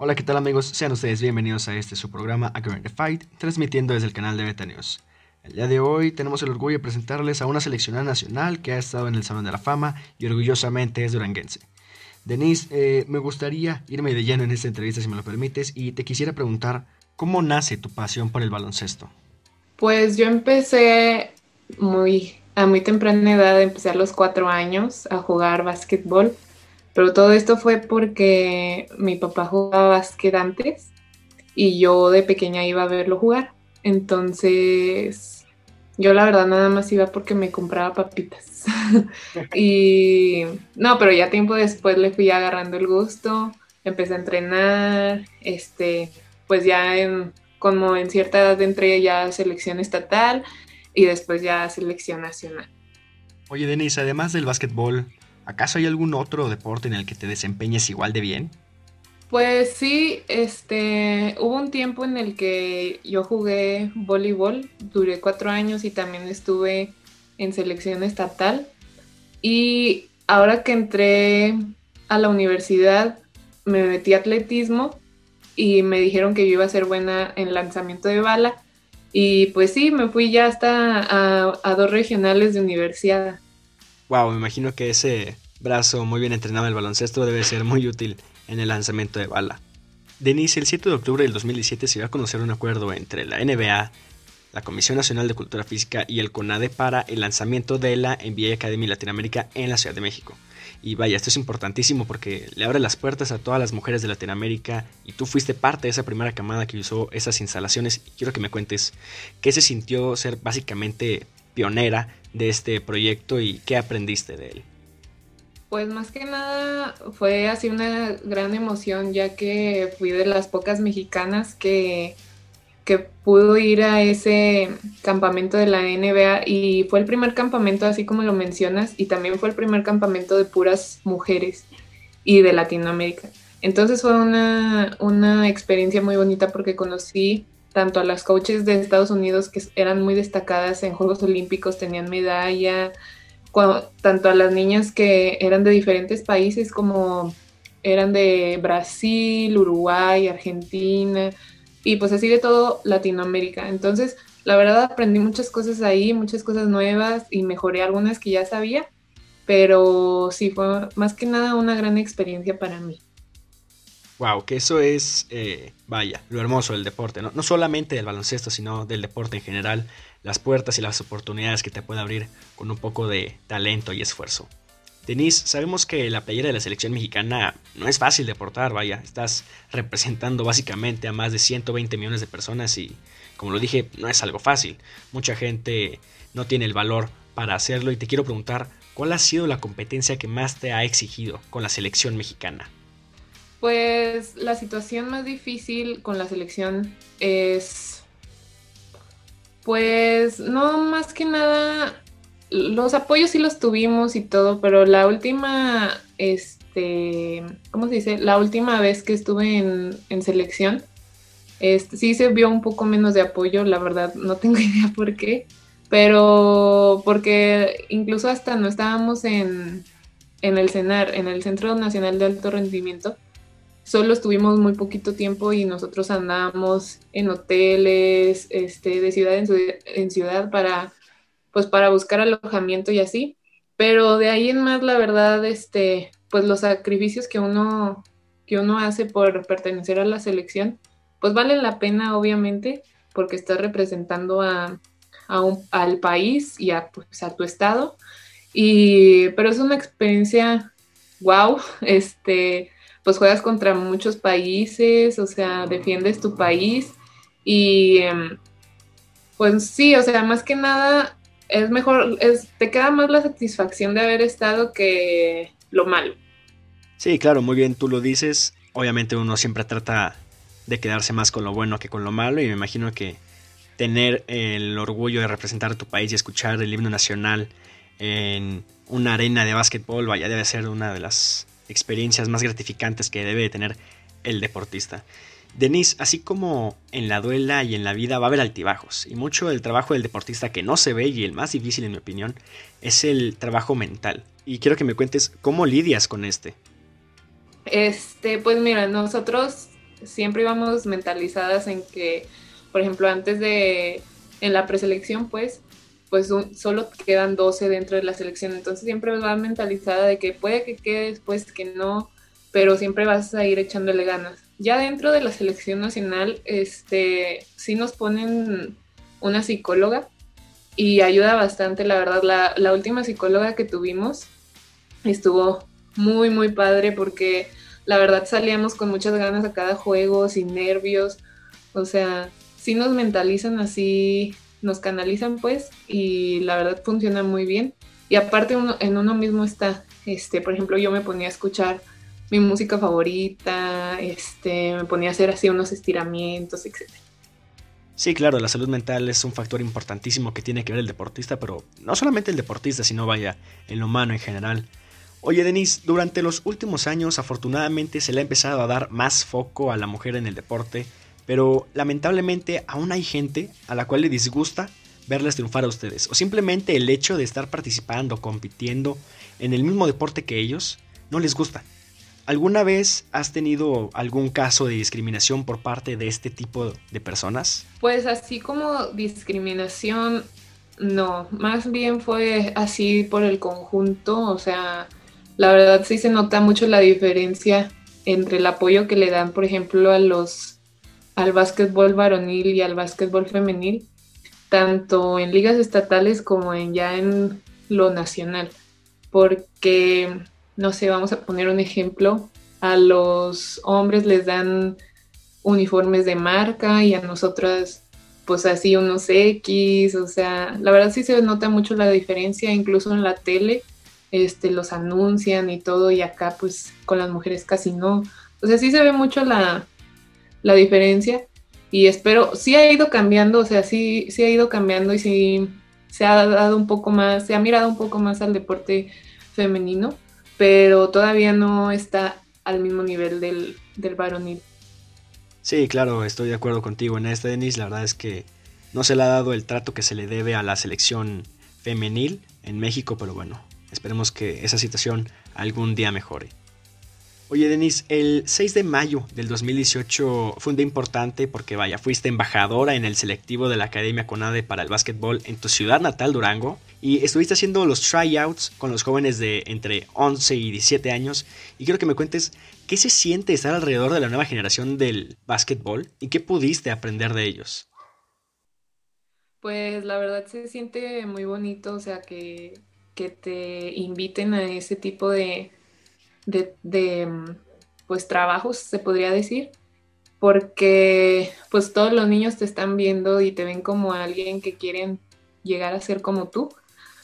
Hola, ¿qué tal amigos? Sean ustedes bienvenidos a este su programa A the Fight, transmitiendo desde el canal de Beta News. El día de hoy tenemos el orgullo de presentarles a una seleccionada nacional que ha estado en el Salón de la Fama y orgullosamente es duranguense. Denise, eh, me gustaría irme de lleno en esta entrevista si me lo permites y te quisiera preguntar, ¿cómo nace tu pasión por el baloncesto? Pues yo empecé muy, a muy temprana edad, empecé a los cuatro años a jugar básquetbol pero todo esto fue porque mi papá jugaba básquet antes y yo de pequeña iba a verlo jugar. Entonces, yo la verdad nada más iba porque me compraba papitas. y no, pero ya tiempo después le fui agarrando el gusto, empecé a entrenar, este, pues ya en, como en cierta edad entré ya selección estatal y después ya selección nacional. Oye, Denise, además del básquetbol, ¿Acaso hay algún otro deporte en el que te desempeñes igual de bien? Pues sí, este, hubo un tiempo en el que yo jugué voleibol, duré cuatro años y también estuve en selección estatal. Y ahora que entré a la universidad, me metí a atletismo y me dijeron que yo iba a ser buena en lanzamiento de bala. Y pues sí, me fui ya hasta a, a dos regionales de universidad. Wow, me imagino que ese brazo muy bien entrenado en el baloncesto debe ser muy útil en el lanzamiento de bala. Denise, el 7 de octubre del 2017 se iba a conocer un acuerdo entre la NBA, la Comisión Nacional de Cultura Física y el CONADE para el lanzamiento de la NBA Academy Latinoamérica en la Ciudad de México. Y vaya, esto es importantísimo porque le abre las puertas a todas las mujeres de Latinoamérica y tú fuiste parte de esa primera camada que usó esas instalaciones. Y quiero que me cuentes qué se sintió ser básicamente pionera de este proyecto y qué aprendiste de él? Pues más que nada fue así una gran emoción ya que fui de las pocas mexicanas que, que pudo ir a ese campamento de la NBA y fue el primer campamento así como lo mencionas y también fue el primer campamento de puras mujeres y de Latinoamérica. Entonces fue una, una experiencia muy bonita porque conocí tanto a las coaches de Estados Unidos que eran muy destacadas en Juegos Olímpicos, tenían medalla, tanto a las niñas que eran de diferentes países como eran de Brasil, Uruguay, Argentina y pues así de todo Latinoamérica. Entonces, la verdad aprendí muchas cosas ahí, muchas cosas nuevas y mejoré algunas que ya sabía, pero sí fue más que nada una gran experiencia para mí. Wow, que eso es, eh, vaya, lo hermoso del deporte, ¿no? no solamente del baloncesto, sino del deporte en general, las puertas y las oportunidades que te puede abrir con un poco de talento y esfuerzo. Denise, sabemos que la playera de la selección mexicana no es fácil de portar, vaya, estás representando básicamente a más de 120 millones de personas y, como lo dije, no es algo fácil. Mucha gente no tiene el valor para hacerlo y te quiero preguntar, ¿cuál ha sido la competencia que más te ha exigido con la selección mexicana? Pues la situación más difícil con la selección es, pues no más que nada, los apoyos sí los tuvimos y todo, pero la última, este, ¿cómo se dice? La última vez que estuve en, selección, este, sí se vio un poco menos de apoyo, la verdad, no tengo idea por qué, pero porque incluso hasta no estábamos en, en el CENAR, en el Centro Nacional de Alto Rendimiento, solo estuvimos muy poquito tiempo y nosotros andábamos en hoteles, este, de ciudad en, ciudad para, pues para buscar alojamiento y así. Pero de ahí en más, la verdad, este, pues los sacrificios que uno, que uno hace por pertenecer a la selección, pues valen la pena, obviamente, porque estás representando a, al país y a, pues, a tu estado. Y, pero es una experiencia wow, este, pues juegas contra muchos países, o sea, defiendes tu país y em, pues sí, o sea, más que nada es mejor, es, te queda más la satisfacción de haber estado que lo malo. Sí, claro, muy bien, tú lo dices. Obviamente uno siempre trata de quedarse más con lo bueno que con lo malo y me imagino que tener el orgullo de representar a tu país y escuchar el himno nacional en una arena de básquetbol, vaya, debe ser una de las experiencias más gratificantes que debe tener el deportista. Denise, así como en la duela y en la vida va a haber altibajos, y mucho del trabajo del deportista que no se ve y el más difícil en mi opinión es el trabajo mental. Y quiero que me cuentes cómo lidias con este. Este, pues mira, nosotros siempre íbamos mentalizadas en que, por ejemplo, antes de, en la preselección, pues, pues solo quedan 12 dentro de la selección, entonces siempre va mentalizada de que puede que quede después, que no, pero siempre vas a ir echándole ganas. Ya dentro de la selección nacional, este, sí nos ponen una psicóloga y ayuda bastante, la verdad, la, la última psicóloga que tuvimos estuvo muy, muy padre porque la verdad salíamos con muchas ganas a cada juego, sin nervios, o sea, sí nos mentalizan así nos canalizan pues y la verdad funciona muy bien. Y aparte uno, en uno mismo está, este, por ejemplo, yo me ponía a escuchar mi música favorita, este, me ponía a hacer así unos estiramientos, etc. Sí, claro, la salud mental es un factor importantísimo que tiene que ver el deportista, pero no solamente el deportista, sino vaya, el humano en general. Oye, Denise, durante los últimos años afortunadamente se le ha empezado a dar más foco a la mujer en el deporte, pero lamentablemente aún hay gente a la cual le disgusta verles triunfar a ustedes, o simplemente el hecho de estar participando, compitiendo en el mismo deporte que ellos, no les gusta. ¿Alguna vez has tenido algún caso de discriminación por parte de este tipo de personas? Pues así como discriminación, no, más bien fue así por el conjunto, o sea, la verdad sí se nota mucho la diferencia entre el apoyo que le dan, por ejemplo, a los al básquetbol varonil y al básquetbol femenil, tanto en ligas estatales como en ya en lo nacional. Porque, no sé, vamos a poner un ejemplo, a los hombres les dan uniformes de marca y a nosotras pues así unos X, o sea, la verdad sí se nota mucho la diferencia, incluso en la tele, este, los anuncian y todo, y acá pues con las mujeres casi no. O sea, sí se ve mucho la, la diferencia y espero, sí ha ido cambiando, o sea, sí, sí ha ido cambiando y sí se ha dado un poco más, se ha mirado un poco más al deporte femenino, pero todavía no está al mismo nivel del, del varonil. Sí, claro, estoy de acuerdo contigo en este, Denis. La verdad es que no se le ha dado el trato que se le debe a la selección femenil en México, pero bueno, esperemos que esa situación algún día mejore. Oye, Denis, el 6 de mayo del 2018 fue un día importante porque, vaya, fuiste embajadora en el selectivo de la Academia CONADE para el básquetbol en tu ciudad natal, Durango, y estuviste haciendo los tryouts con los jóvenes de entre 11 y 17 años. Y quiero que me cuentes qué se siente estar alrededor de la nueva generación del básquetbol y qué pudiste aprender de ellos. Pues la verdad se siente muy bonito, o sea, que, que te inviten a ese tipo de de, mm, pues trabajos, se podría decir, porque pues todos los niños te están viendo y te ven como alguien que quieren llegar a ser como tú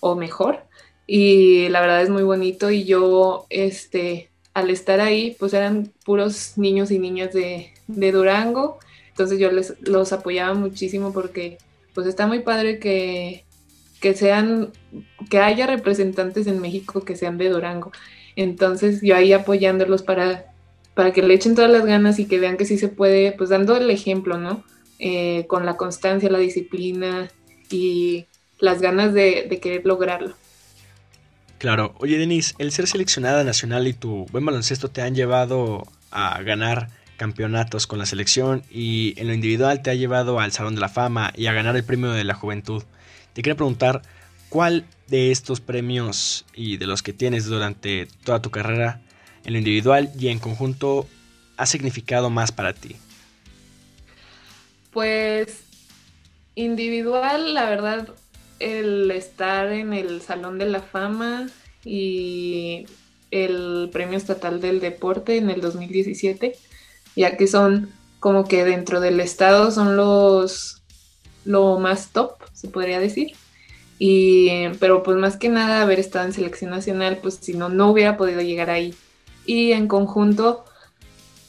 o mejor. Y la verdad es muy bonito y yo este al estar ahí pues eran puros niños y niñas de, de Durango. Entonces yo les los apoyaba muchísimo porque pues está muy padre que, que sean que haya representantes en México que sean de Durango entonces yo ahí apoyándolos para, para que le echen todas las ganas y que vean que sí se puede, pues dando el ejemplo, ¿no? Eh, con la constancia, la disciplina y las ganas de, de querer lograrlo. Claro, oye Denise, el ser seleccionada nacional y tu buen baloncesto te han llevado a ganar campeonatos con la selección y en lo individual te ha llevado al Salón de la Fama y a ganar el premio de la juventud. Te quería preguntar, ¿Cuál de estos premios y de los que tienes durante toda tu carrera en lo individual y en conjunto ha significado más para ti? Pues individual, la verdad, el estar en el Salón de la Fama y el Premio Estatal del Deporte en el 2017, ya que son como que dentro del estado son los lo más top, se podría decir. Y, pero pues más que nada haber estado en selección nacional, pues si no, no hubiera podido llegar ahí. Y en conjunto,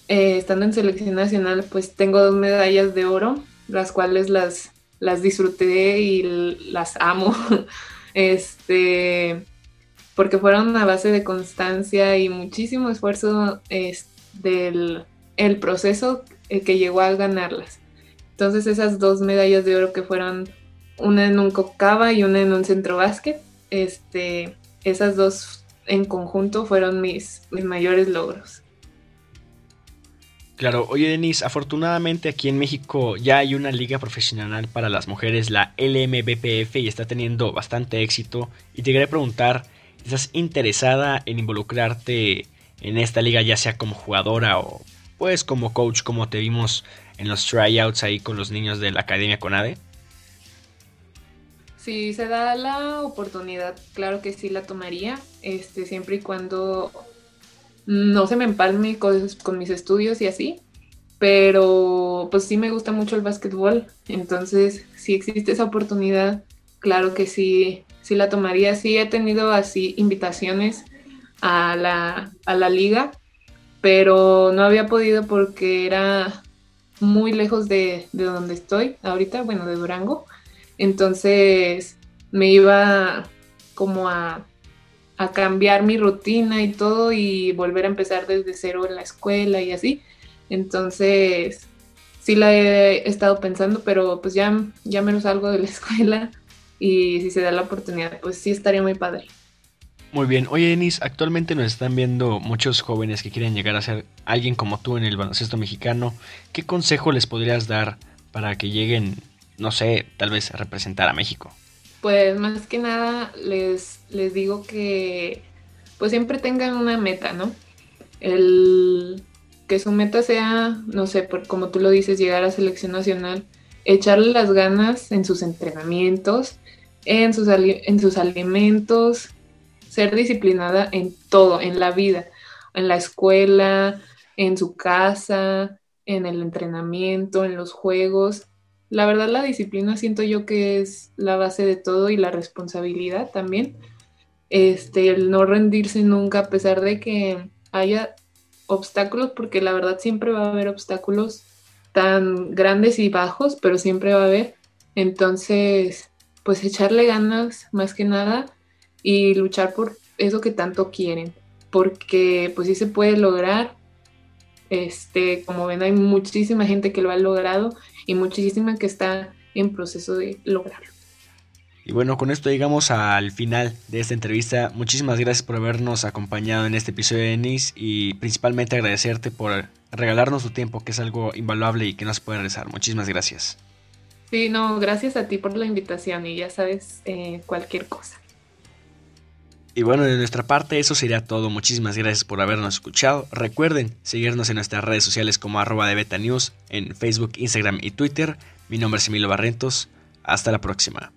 eh, estando en selección nacional, pues tengo dos medallas de oro, las cuales las, las disfruté y las amo. este, porque fueron a base de constancia y muchísimo esfuerzo es, del el proceso eh, que llegó a ganarlas. Entonces esas dos medallas de oro que fueron una en un Cocaba y una en un centro básquet. Este, esas dos en conjunto fueron mis, mayores logros. Claro, oye Denis, afortunadamente aquí en México ya hay una liga profesional para las mujeres, la LMBPF, y está teniendo bastante éxito. Y te quería preguntar, ¿estás interesada en involucrarte en esta liga, ya sea como jugadora o pues como coach, como te vimos en los tryouts ahí con los niños de la Academia Conade? Si se da la oportunidad, claro que sí la tomaría, este, siempre y cuando no se me empalme con, mis estudios y así, pero pues sí me gusta mucho el básquetbol, entonces si existe esa oportunidad, claro que sí, sí la tomaría. Sí he tenido así invitaciones a la, a la liga, pero no había podido porque era muy lejos de, de donde estoy ahorita, bueno, de Durango, entonces me iba como a a cambiar mi rutina y todo y volver a empezar desde cero en la escuela y así. Entonces, sí la he estado pensando, pero pues ya, ya menos salgo de la escuela y si se da la oportunidad, pues sí estaría muy padre. Muy bien, oye Denis, actualmente nos están viendo muchos jóvenes que quieren llegar a ser alguien como tú en el baloncesto mexicano. ¿Qué consejo les podrías dar para que lleguen, no sé, tal vez representar a México? Pues más que nada les, les digo que pues siempre tengan una meta, ¿no? El que su meta sea, no sé, por, como tú lo dices, llegar a selección nacional, echarle las ganas en sus entrenamientos, en sus, en sus alimentos, ser disciplinada en todo, en la vida, en la escuela, en su casa, en el entrenamiento, en los juegos. La verdad, la disciplina siento yo que es la base de todo y la responsabilidad también. Este, el no rendirse nunca a pesar de que haya obstáculos, porque la verdad siempre va a haber obstáculos tan grandes y bajos, pero siempre va a haber. Entonces, pues echarle ganas más que nada y luchar por eso que tanto quieren, porque pues sí se puede lograr. Este, como ven, hay muchísima gente que lo ha logrado y muchísima que está en proceso de lograrlo. Y bueno, con esto llegamos al final de esta entrevista. Muchísimas gracias por habernos acompañado en este episodio de Denis y principalmente agradecerte por regalarnos tu tiempo, que es algo invaluable y que no se puede regresar. Muchísimas gracias. Sí, no, gracias a ti por la invitación y ya sabes eh, cualquier cosa. Y bueno, de nuestra parte eso sería todo. Muchísimas gracias por habernos escuchado. Recuerden seguirnos en nuestras redes sociales como arroba de Beta News en Facebook, Instagram y Twitter. Mi nombre es Emilio Barrentos. Hasta la próxima.